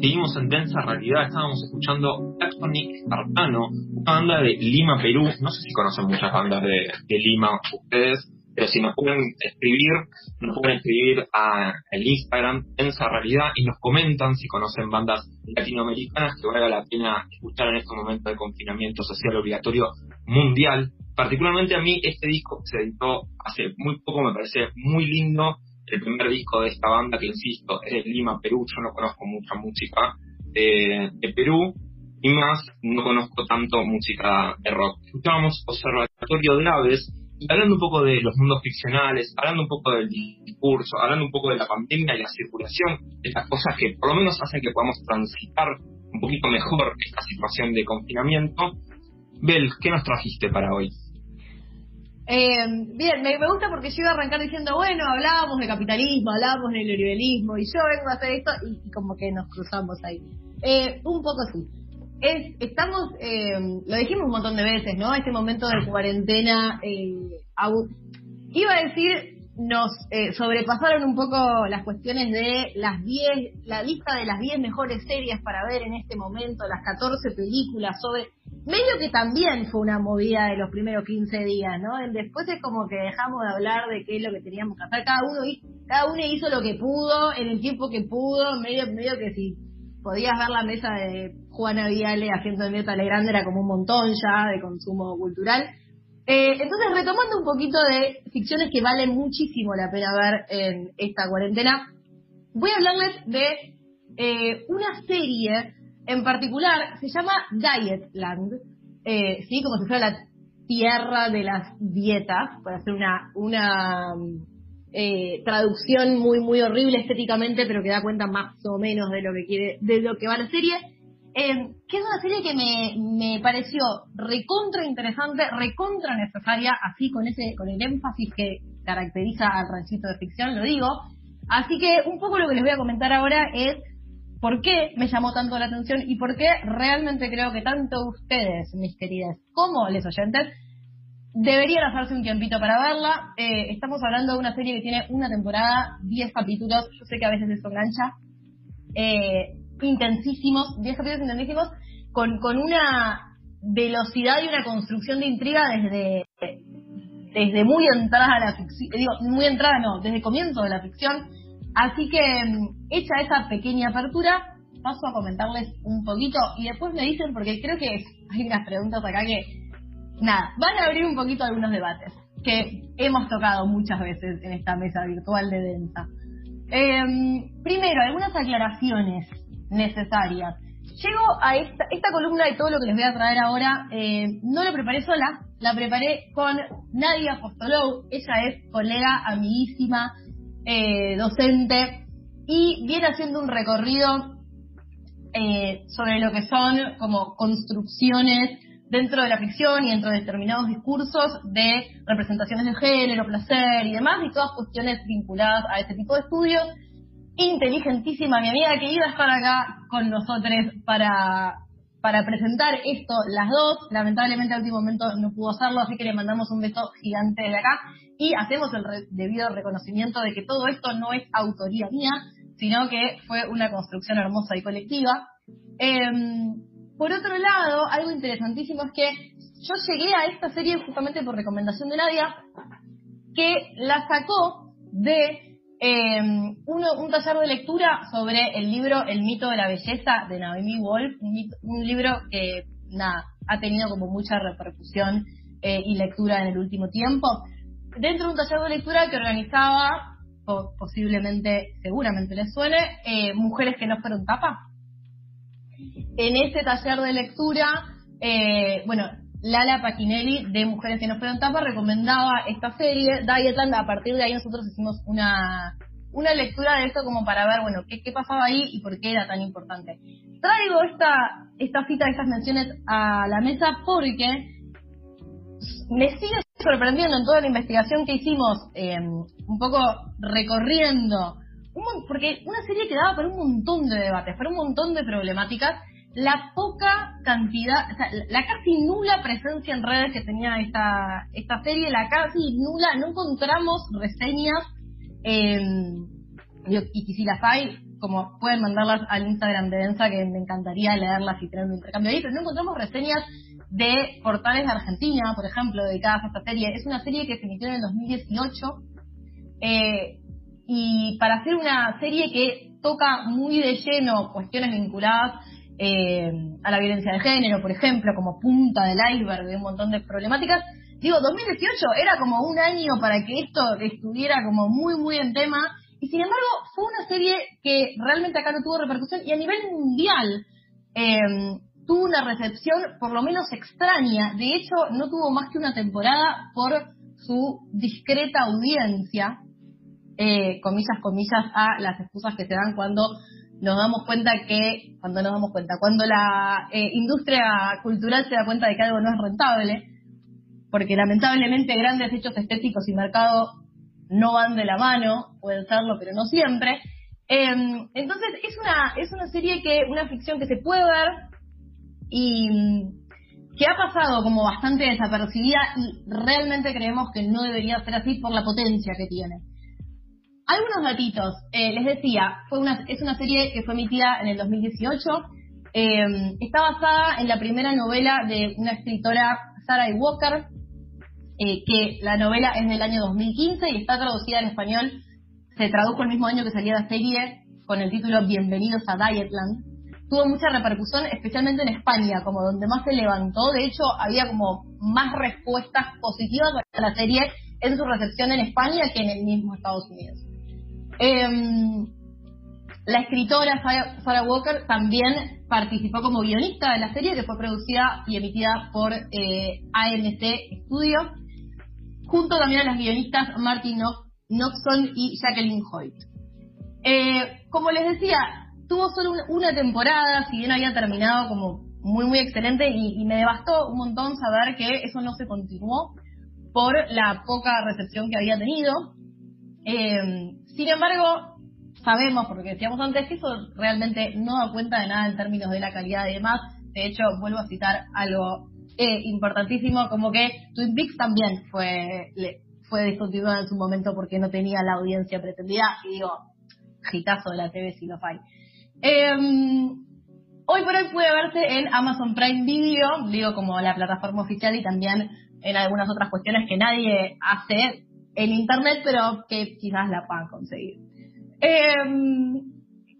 Seguimos en densa realidad, estábamos escuchando Tactonic Espartano, una banda de Lima, Perú. No sé si conocen muchas bandas de, Lima ustedes, pero si nos pueden escribir, nos pueden escribir a Instagram Densa Realidad y nos comentan si conocen bandas latinoamericanas que valga la pena escuchar en este momento de confinamiento social obligatorio mundial. Particularmente a mí este disco se editó hace muy poco, me parece muy lindo, el primer disco de esta banda, que insisto, es de Lima, Perú. Yo no conozco mucha música de, Perú y más no conozco tanto música de rock. Escuchábamos Observatorio de Aves y hablando un poco de los mundos ficcionales, hablando un poco del discurso, hablando un poco de la pandemia y la circulación, estas cosas que por lo menos hacen que podamos transitar un poquito mejor esta situación de confinamiento. Bel, ¿qué nos trajiste para hoy? Eh, bien, me, gusta porque yo iba a arrancar diciendo, bueno, hablábamos de capitalismo, hablábamos de neoliberalismo, y yo vengo a hacer esto, y, como que nos cruzamos ahí. Eh, un poco sí. Es, estamos, eh, lo dijimos un montón de veces, ¿no? Este momento de cuarentena, eh, iba a decir nos eh, sobrepasaron un poco las cuestiones de las 10, la lista de las 10 mejores series para ver en este momento, las 14 películas sobre, medio que también fue una movida de los primeros 15 días, ¿no? Después es como que dejamos de hablar de qué es lo que teníamos que hacer, cada uno, cada uno hizo lo que pudo, en el tiempo que pudo, medio, medio que si podías ver la mesa de Juana Viale haciendo de Neta Legrande era como un montón ya de consumo cultural eh, entonces, retomando un poquito de ficciones que valen muchísimo la pena ver en esta cuarentena, voy a hablarles de eh, una serie en particular, se llama Dietland, eh, ¿sí? como si fuera la tierra de las dietas, para hacer una, una eh, traducción muy, muy horrible estéticamente, pero que da cuenta más o menos de lo que quiere, de lo que va la serie. Eh, que es una serie que me, me pareció recontra interesante, recontra necesaria, así con ese, con el énfasis que caracteriza al ranchito de ficción, lo digo. Así que un poco lo que les voy a comentar ahora es por qué me llamó tanto la atención y por qué realmente creo que tanto ustedes, mis queridas, como les oyentes, deberían hacerse un tiempito para verla. Eh, estamos hablando de una serie que tiene una temporada, 10 capítulos, yo sé que a veces eso engancha. Eh, intensísimos, 10 capítulos intensísimos, con, con una velocidad y una construcción de intriga desde, desde muy entrada a la ficción, digo, muy entrada no, desde comienzo de la ficción. Así que, mm, hecha esa pequeña apertura, paso a comentarles un poquito y después me dicen, porque creo que hay unas preguntas acá que, nada, van a abrir un poquito algunos debates que hemos tocado muchas veces en esta mesa virtual de Densa. Em, primero, algunas aclaraciones necesarias. Llego a esta, esta columna de todo lo que les voy a traer ahora, eh, no la preparé sola, la preparé con Nadia Postolou, ella es colega, amiguísima, eh, docente, y viene haciendo un recorrido eh, sobre lo que son como construcciones dentro de la ficción y dentro de determinados discursos de representaciones de género, placer y demás, y todas cuestiones vinculadas a este tipo de estudios. Inteligentísima, mi amiga que iba a estar acá con nosotros para, para presentar esto, las dos. Lamentablemente al último momento no pudo hacerlo, así que le mandamos un beso gigante de acá y hacemos el debido reconocimiento de que todo esto no es autoría mía, sino que fue una construcción hermosa y colectiva. Em, por otro lado, algo interesantísimo es que yo llegué a esta serie justamente por recomendación de Nadia, que la sacó de eh, un taller de lectura sobre el libro El mito de la belleza de Naomi Wolf, un, libro que nada, ha tenido como mucha repercusión eh, y lectura en el último tiempo. Dentro de un taller de lectura que organizaba, posiblemente, seguramente les suene, eh, Mujeres que no fueron tapa. En ese taller de lectura, bueno, Lala Paquinelli de Mujeres que no fueron tapa recomendaba esta serie, Dietland, a partir de ahí nosotros hicimos una, una lectura de esto como para ver, bueno, qué, qué pasaba ahí y por qué era tan importante. Traigo esta, esta cita, estas menciones a la mesa porque me sigue sorprendiendo en toda la investigación que hicimos, em, un poco recorriendo, porque una serie que daba para un montón de debates, para un montón de problemáticas, la poca cantidad, o sea, la casi nula presencia en redes que tenía esta, esta serie, la casi nula, no encontramos reseñas, eh, y, si las hay, como pueden mandarlas al Instagram de Densa, que me encantaría leerlas y tener un intercambio ahí, pero no encontramos reseñas de portales de Argentina, por ejemplo, dedicadas a esta serie. Es una serie que se emitió en el 2018 eh, y para hacer una serie que toca muy de lleno cuestiones vinculadas eh, a la violencia de género, por ejemplo, como punta del iceberg de un montón de problemáticas, digo, 2018 era como un año para que esto estuviera como muy, muy en tema y sin embargo fue una serie que realmente acá no tuvo repercusión y a nivel mundial eh, tuvo una recepción por lo menos extraña. De hecho, no tuvo más que una temporada por su discreta audiencia, eh, comillas, comillas, a las excusas que se dan cuando nos damos cuenta que, cuando nos damos cuenta, cuando la eh, industria cultural se da cuenta de que algo no es rentable, porque lamentablemente grandes hechos estéticos y mercado no van de la mano, pueden serlo, pero no siempre. Em, entonces es una, es una serie que, una ficción que se puede ver y que ha pasado como bastante desapercibida y realmente creemos que no debería ser así por la potencia que tiene. Algunos datitos, eh, les decía, fue una, es una serie que fue emitida en el 2018, eh, está basada en la primera novela de una escritora, Sarah Walker, eh, que la novela es del año 2015 y está traducida en español, se tradujo el mismo año que salía la serie con el título Bienvenidos a Dietland tuvo mucha repercusión, especialmente en España, como donde más se levantó. De hecho, había como más respuestas positivas a la serie en su recepción en España que en el mismo Estados Unidos. Em, la escritora Sarah Walker también participó como guionista de la serie, que fue producida y emitida por eh, AMC Studios, junto también a las guionistas Martin Noxon y Jacqueline Hoyt. Eh, como les decía, tuvo solo una temporada, si bien había terminado como muy, muy excelente y, me devastó un montón saber que eso no se continuó por la poca recepción que había tenido. Eh, sin embargo, sabemos, porque decíamos antes, que eso realmente no da cuenta de nada en términos de la calidad y demás. De hecho, vuelvo a citar algo eh, importantísimo, como que Twin Peaks también fue, le, fue discontinuada en su momento porque no tenía la audiencia pretendida. Y digo, gitazo de la TV si lo hay. Em, hoy por hoy puede verse en Amazon Prime Video, digo como la plataforma oficial y también en algunas otras cuestiones que nadie hace en internet, pero que quizás la puedan conseguir. Em,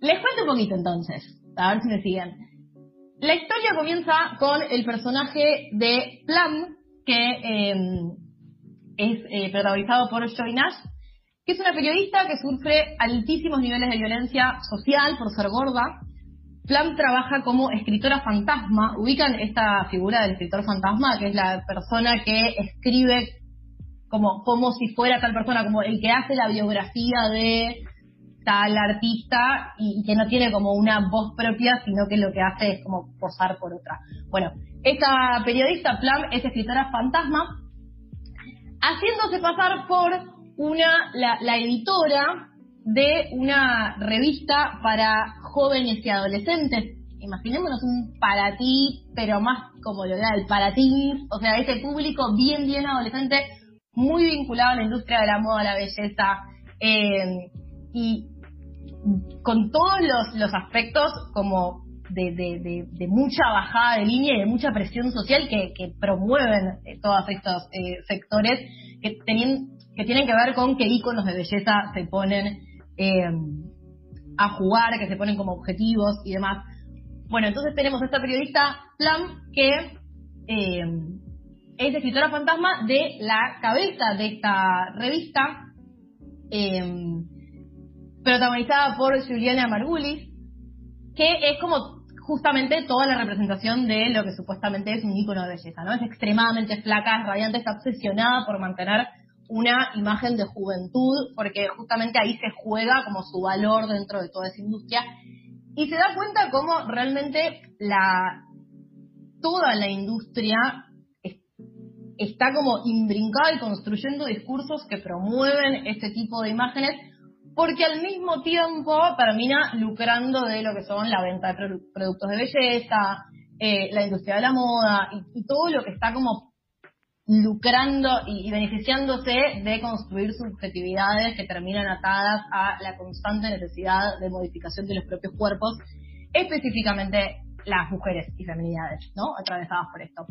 les cuento un poquito entonces, a ver si me siguen. La historia comienza con el personaje de Plum, que em, es eh, protagonizado por Joy Nash, que es una periodista que sufre altísimos niveles de violencia social por ser gorda. Flam trabaja como escritora fantasma. Ubican esta figura del escritor fantasma, que es la persona que escribe como, como si fuera tal persona, como el que hace la biografía de tal artista y, que no tiene como una voz propia, sino que lo que hace es como posar por otra. Bueno, esta periodista, Flam, es escritora fantasma, haciéndose pasar por una, la, editora de una revista para jóvenes y adolescentes. Imaginémonos un para ti, pero más como lo era el para ti, o sea, ese público bien, bien adolescente, muy vinculado a la industria de la moda, la belleza, eh, y con todos los, aspectos como de, mucha bajada de línea y de mucha presión social que, promueven eh, todos estos eh, sectores que tenían que tienen que ver con qué iconos de belleza se ponen a jugar, que se ponen como objetivos y demás. Bueno, entonces tenemos a esta periodista Plum que es escritora fantasma de la cabeza de esta revista, eh, protagonizada por Juliana Margulis, que es como justamente toda la representación de lo que supuestamente es un icono de belleza, ¿no? Es extremadamente flaca, es radiante, está obsesionada por mantener una imagen de juventud, porque justamente ahí se juega como su valor dentro de toda esa industria. Y se da cuenta cómo realmente la toda la industria está como imbrincada y construyendo discursos que promueven este tipo de imágenes, porque al mismo tiempo termina lucrando de lo que son la venta de productos de belleza, eh, la industria de la moda y todo lo que está como lucrando y, beneficiándose de construir subjetividades que terminan atadas a la constante necesidad de modificación de los propios cuerpos, específicamente las mujeres y feminidades, ¿no? Atravesadas por esto.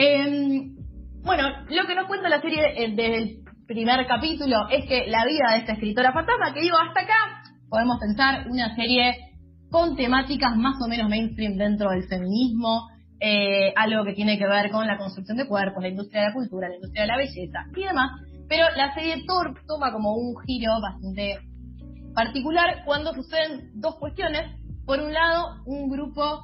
Em, bueno, lo que nos cuenta la serie eh, desde el primer capítulo es que la vida de esta escritora fantasma, que digo, hasta acá podemos pensar una serie con temáticas más o menos mainstream dentro del feminismo, eh, algo que tiene que ver con la construcción de cuerpos, la industria de la cultura, la industria de la belleza y demás. Pero la serie Thor toma como un giro bastante particular cuando suceden dos cuestiones. Por un lado, un grupo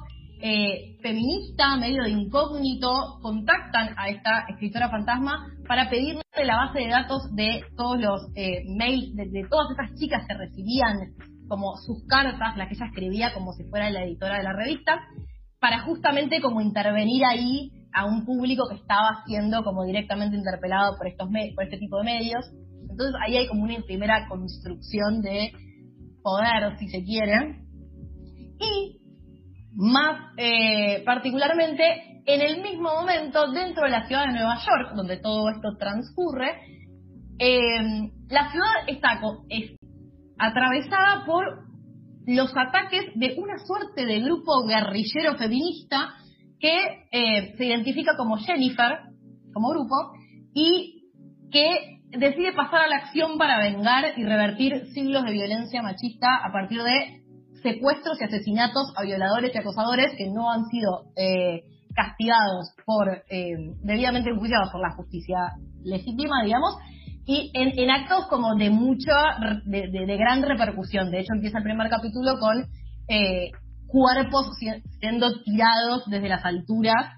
eh, feminista, medio de incógnito, contactan a esta escritora fantasma para pedirle la base de datos de todos los eh, mails, de, de, todas esas chicas que recibían como sus cartas, las que ella escribía como si fuera la editora de la revista, para justamente como intervenir ahí a un público que estaba siendo como directamente interpelado por estos por este tipo de medios. Entonces ahí hay como una primera construcción de poder, si se quiere. Y más eh, particularmente en el mismo momento dentro de la ciudad de Nueva York, donde todo esto transcurre, eh, la ciudad está es atravesada por los ataques de una suerte de grupo guerrillero feminista que eh, se identifica como Jennifer, como grupo, y que decide pasar a la acción para vengar y revertir siglos de violencia machista a partir de secuestros y asesinatos a violadores y acosadores que no han sido eh, castigados por, eh, debidamente enjuiciados por la justicia legítima, digamos, y en, actos como de mucha, de, gran repercusión. De hecho, empieza el primer capítulo con eh, cuerpos siendo tirados desde las alturas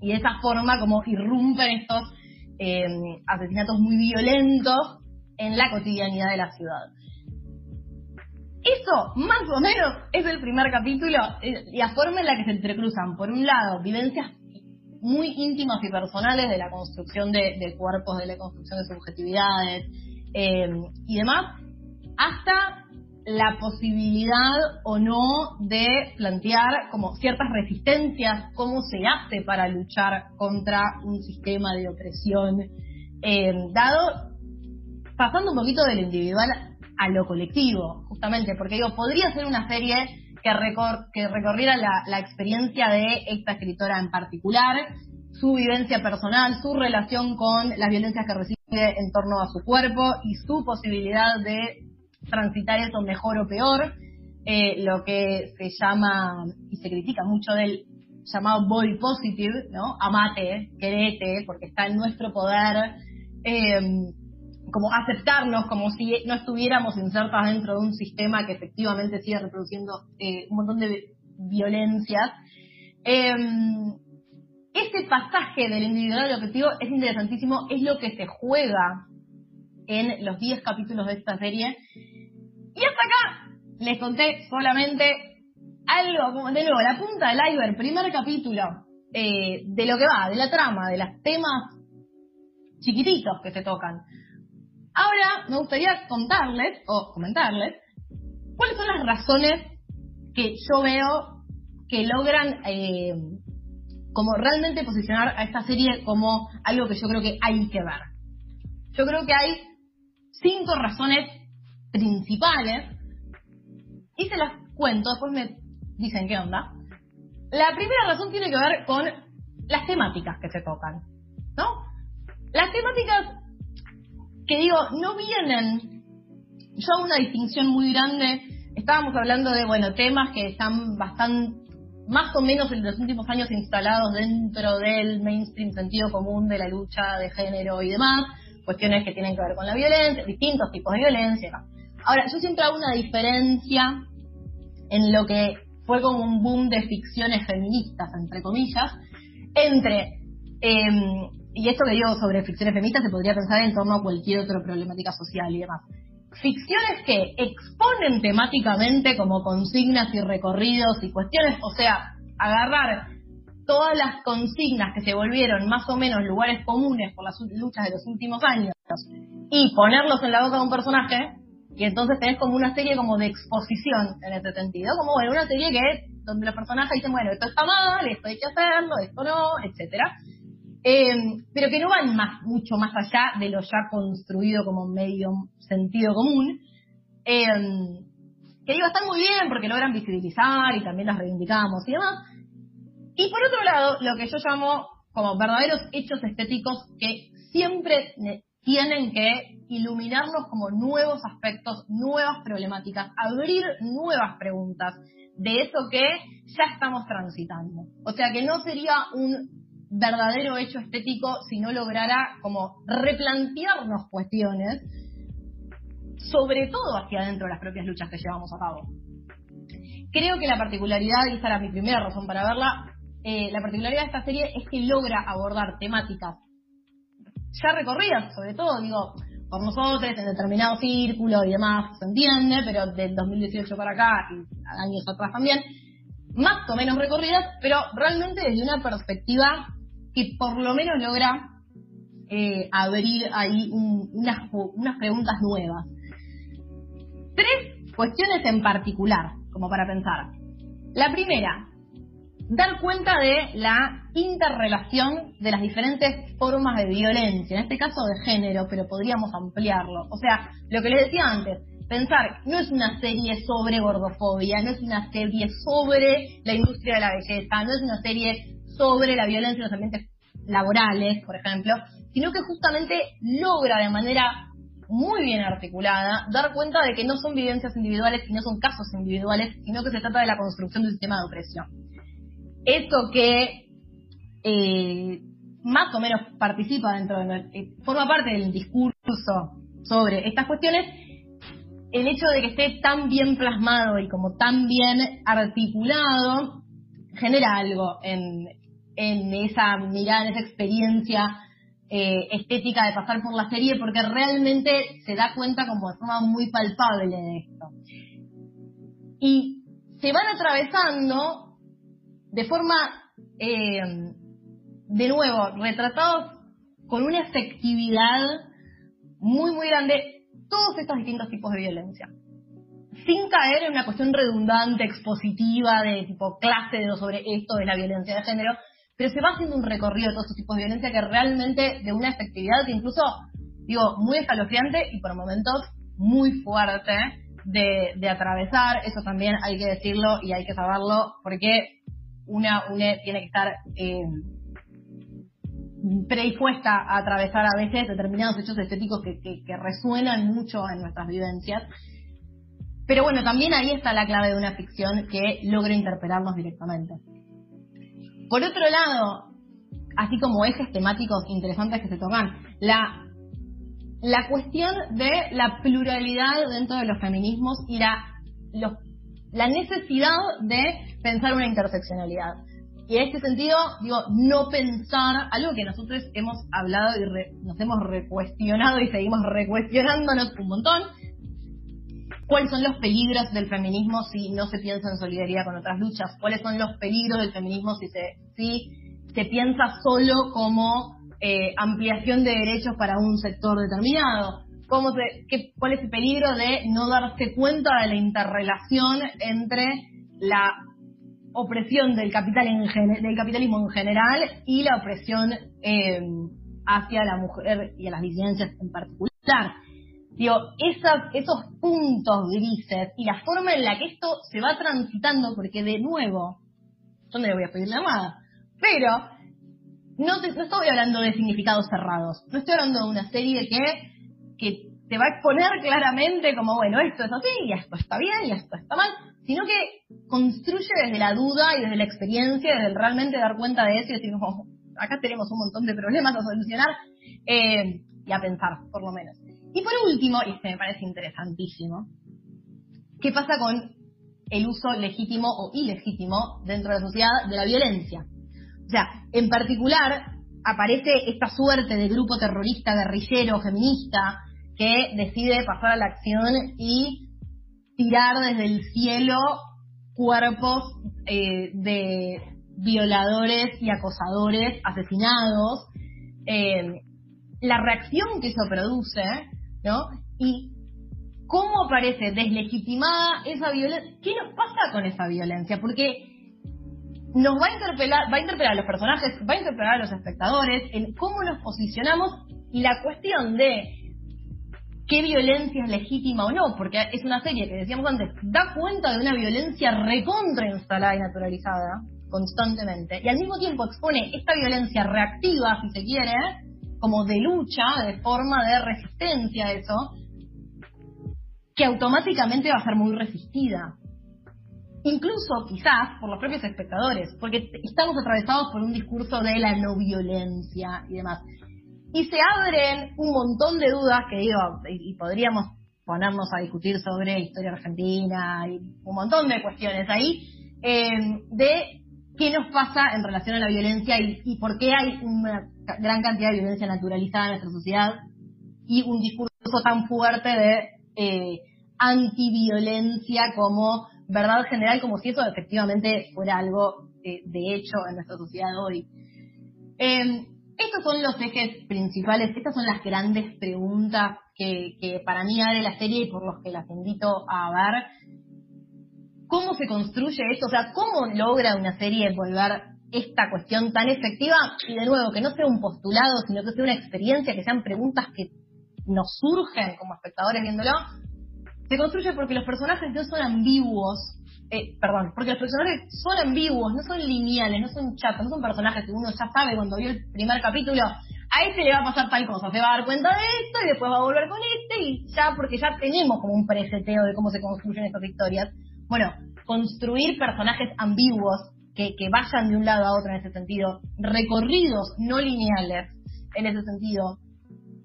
y de esa forma como irrumpen estos eh, asesinatos muy violentos en la cotidianidad de la ciudad. Eso, más o menos, es el primer capítulo, eh, la forma en la que se entrecruzan, por un lado, vivencias muy íntimas y personales de la construcción de, cuerpos, de la construcción de subjetividades eh, y demás, hasta la posibilidad o no de plantear como ciertas resistencias, cómo se hace para luchar contra un sistema de opresión, eh, dado, pasando un poquito del individual a lo colectivo, justamente, porque digo, podría ser una serie que, recorriera la, experiencia de esta escritora en particular, su vivencia personal, su relación con las violencias que recibe en torno a su cuerpo y su posibilidad de transitar eso mejor o peor, eh, lo que se llama y se critica mucho del llamado body positive, ¿no? Amate, querete, porque está en nuestro poder. Eh, como aceptarnos como si no estuviéramos insertas dentro de un sistema que efectivamente sigue reproduciendo eh, un montón de violencias. Eh, este pasaje del individual al objetivo es interesantísimo, es lo que se juega en los 10 capítulos de esta serie. Y hasta acá les conté solamente algo, como de nuevo, la punta del iceberg, primer capítulo eh, de lo que va, de la trama, de los temas chiquititos que se tocan. Ahora me gustaría contarles o comentarles cuáles son las razones que yo veo que logran eh, como realmente posicionar a esta serie como algo que yo creo que hay que ver. Yo creo que hay cinco razones principales y se las cuento, después me dicen qué onda. La primera razón tiene que ver con las temáticas que se tocan, ¿no? Las temáticas que digo, no vienen, yo hago una distinción muy grande, estábamos hablando de, bueno, temas que están bastante, más o menos en los últimos años instalados dentro del mainstream sentido común de la lucha de género y demás, cuestiones que tienen que ver con la violencia, distintos tipos de violencia. Ahora, yo siempre hago una diferencia en lo que fue como un boom de ficciones feministas, entre comillas, entre eh, y esto que digo sobre ficciones feministas se podría pensar en torno a cualquier otra problemática social y demás. Ficciones que exponen temáticamente como consignas y recorridos y cuestiones, o sea, agarrar todas las consignas que se volvieron más o menos lugares comunes por las luchas de los últimos años y ponerlos en la boca de un personaje, y entonces tenés como una serie como de exposición en ese sentido, como bueno, una serie que donde los personajes dicen, bueno, esto está mal, esto hay que hacerlo, esto no, etcétera eh, pero que no van más, mucho más allá de lo ya construido como medio sentido común. Eh, que digo, están muy bien porque logran visibilizar y también las reivindicamos y demás. Y por otro lado, lo que yo llamo como verdaderos hechos estéticos que siempre tienen que iluminarnos como nuevos aspectos, nuevas problemáticas, abrir nuevas preguntas de eso que ya estamos transitando. O sea que no sería un verdadero hecho estético si no lograra como replantearnos cuestiones, sobre todo hacia adentro de las propias luchas que llevamos a cabo. Creo que la particularidad, y esta era mi primera razón para verla, eh, la particularidad de esta serie es que logra abordar temáticas ya recorridas, sobre todo, digo, por nosotros, en determinado círculo y demás, se entiende, pero del 2018 para acá y años atrás también, más o menos recorridas, pero realmente desde una perspectiva que por lo menos logra eh, abrir ahí unas, unas preguntas nuevas. Tres cuestiones en particular, como para pensar. La primera, dar cuenta de la interrelación de las diferentes formas de violencia, en este caso de género, pero podríamos ampliarlo. O sea, lo que les decía antes, pensar, no es una serie sobre gordofobia, no es una serie sobre la industria de la belleza, no es una serie sobre la violencia en los ambientes laborales, por ejemplo, sino que justamente logra de manera muy bien articulada dar cuenta de que no son vivencias individuales y no son casos individuales, sino que se trata de la construcción de un sistema de opresión. Eso que eh, más o menos participa dentro de eh, forma parte del discurso sobre estas cuestiones, el hecho de que esté tan bien plasmado y como tan bien articulado genera algo en, esa mirada, en esa experiencia eh, estética de pasar por la serie, porque realmente se da cuenta como de forma muy palpable de esto. Y se van atravesando de forma, eh, de nuevo, retratados con una efectividad muy, muy grande todos estos distintos tipos de violencia. Sin caer en una cuestión redundante, expositiva, de tipo clase de sobre esto de la violencia de género, pero se va haciendo un recorrido de todos estos tipos de violencia que realmente de una efectividad que incluso, digo, muy escalofriante y por momentos muy fuerte de, de atravesar. Eso también hay que decirlo y hay que saberlo, porque una, tiene que estar eh, predispuesta a atravesar a veces determinados hechos estéticos que, que, resuenan mucho en nuestras vivencias. Pero bueno, también ahí está la clave de una ficción que logra interpelarnos directamente. Por otro lado, así como ejes temáticos interesantes que se tocan, la, la cuestión de la pluralidad dentro de los feminismos y la, los la necesidad de pensar una interseccionalidad. Y en este sentido, digo, no pensar algo que nosotros hemos hablado y nos hemos recuestionado y seguimos recuestionándonos un montón. ¿Cuáles son los peligros del feminismo si no se piensa en solidaridad con otras luchas? ¿Cuáles son los peligros del feminismo si se, piensa solo como eh, ampliación de derechos para un sector determinado? cuál es el peligro de no darse cuenta de la interrelación entre la opresión del capital en del capitalismo en general y la opresión eh, hacia la mujer y a las disidencias en particular. Digo, esas, esos puntos grises y la forma en la que esto se va transitando, porque de nuevo, yo no le voy a pedir nada, pero no, no estoy hablando de significados cerrados, no estoy hablando de una serie que que te va a exponer claramente como, bueno, esto es así, y esto está bien, y esto está mal, sino que construye desde la duda y desde la experiencia, desde realmente dar cuenta de eso y decir, oh, acá tenemos un montón de problemas a solucionar eh, y a pensar, por lo menos. Y por último, y este me parece interesantísimo, ¿qué pasa con el uso legítimo o ilegítimo dentro de la sociedad de la violencia? O sea, en particular aparece esta suerte de grupo terrorista, guerrillero, feminista, que decide pasar a la acción y tirar desde el cielo cuerpos eh, de violadores y acosadores asesinados, eh, la reacción que eso produce, Y cómo aparece deslegitimada esa violencia. ¿Qué nos pasa con esa violencia? Porque nos va a interpelar, va a interpelar a los personajes, va a interpelar a los espectadores en cómo nos posicionamos y la cuestión de qué violencia es legítima o no, porque es una serie que decíamos antes, da cuenta de una violencia recontra instalada y naturalizada constantemente, y al mismo tiempo expone esta violencia reactiva, si se quiere, como de lucha, de forma de resistencia a eso, que automáticamente va a ser muy resistida. Incluso quizás por los propios espectadores, porque estamos atravesados por un discurso de la no violencia y demás. Y se abren un montón de dudas que digo, y, podríamos ponernos a discutir sobre historia argentina y un montón de cuestiones ahí, eh, de qué nos pasa en relación a la violencia y, por qué hay una gran cantidad de violencia naturalizada en nuestra sociedad y un discurso tan fuerte de eh, antiviolencia como verdad general, como si eso efectivamente fuera algo eh, de hecho en nuestra sociedad hoy. Eh, estos son los ejes principales, estas son las grandes preguntas que, que para mí abre la serie y por los que las invito a ver. ¿Cómo se construye esto? O sea, ¿cómo logra una serie volver esta cuestión tan efectiva? Y de nuevo, que no sea un postulado, sino que sea una experiencia, que sean preguntas que nos surgen como espectadores viéndolo. Se construye porque los personajes no son ambiguos, eh, perdón, porque los personajes son ambiguos, no son lineales, no son chatos, no son personajes que uno ya sabe cuando vio el primer capítulo, a este le va a pasar tal cosa, se va a dar cuenta de esto y después va a volver con este y ya, porque ya tenemos como un preseteo de cómo se construyen estas historias. Bueno, construir personajes ambiguos que, que vayan de un lado a otro en ese sentido, recorridos no lineales en ese sentido,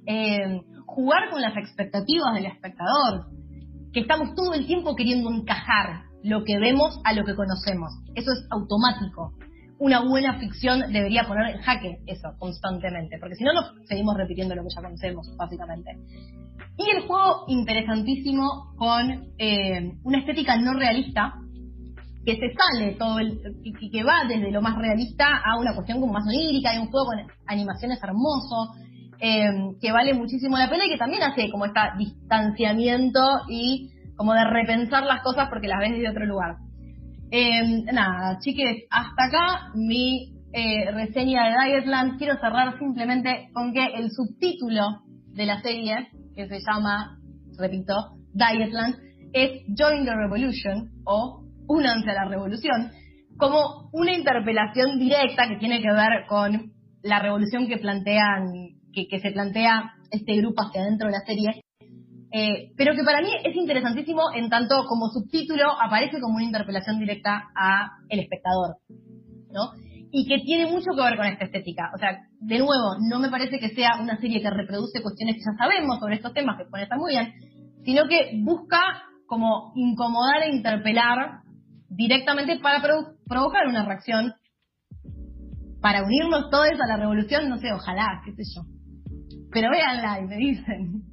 eh, jugar con las expectativas del espectador, que estamos todo el tiempo queriendo encajar lo que vemos a lo que conocemos. Eso es automático. Una buena ficción debería poner en jaque eso constantemente, porque si no nos seguimos repitiendo lo que ya conocemos, básicamente. Y el juego interesantísimo con eh, una estética no realista, que se sale todo el, y que va desde lo más realista a una cuestión como más onírica, hay un juego con animaciones hermoso, eh, que vale muchísimo la pena y que también hace como este distanciamiento y como de repensar las cosas porque las ves desde otro lugar. Eh, nada, chiques, hasta acá mi eh, reseña de Dietland. Quiero cerrar simplemente con que el subtítulo de la serie, que se llama, repito, Dietland, es Join the Revolution o Únanse a la Revolución, como una interpelación directa que tiene que ver con la revolución que plantean, que, que se plantea este grupo hacia adentro de la serie, eh, pero que para mí es interesantísimo en tanto como subtítulo aparece como una interpelación directa a el espectador, ¿no? Y que tiene mucho que ver con esta estética. O sea, de nuevo, no me parece que sea una serie que reproduce cuestiones que ya sabemos sobre estos temas, que pone muy bien, sino que busca como incomodar e interpelar directamente para provocar una reacción, para unirnos todos a la revolución, no sé, ojalá, qué sé yo. Pero véanla y me dicen.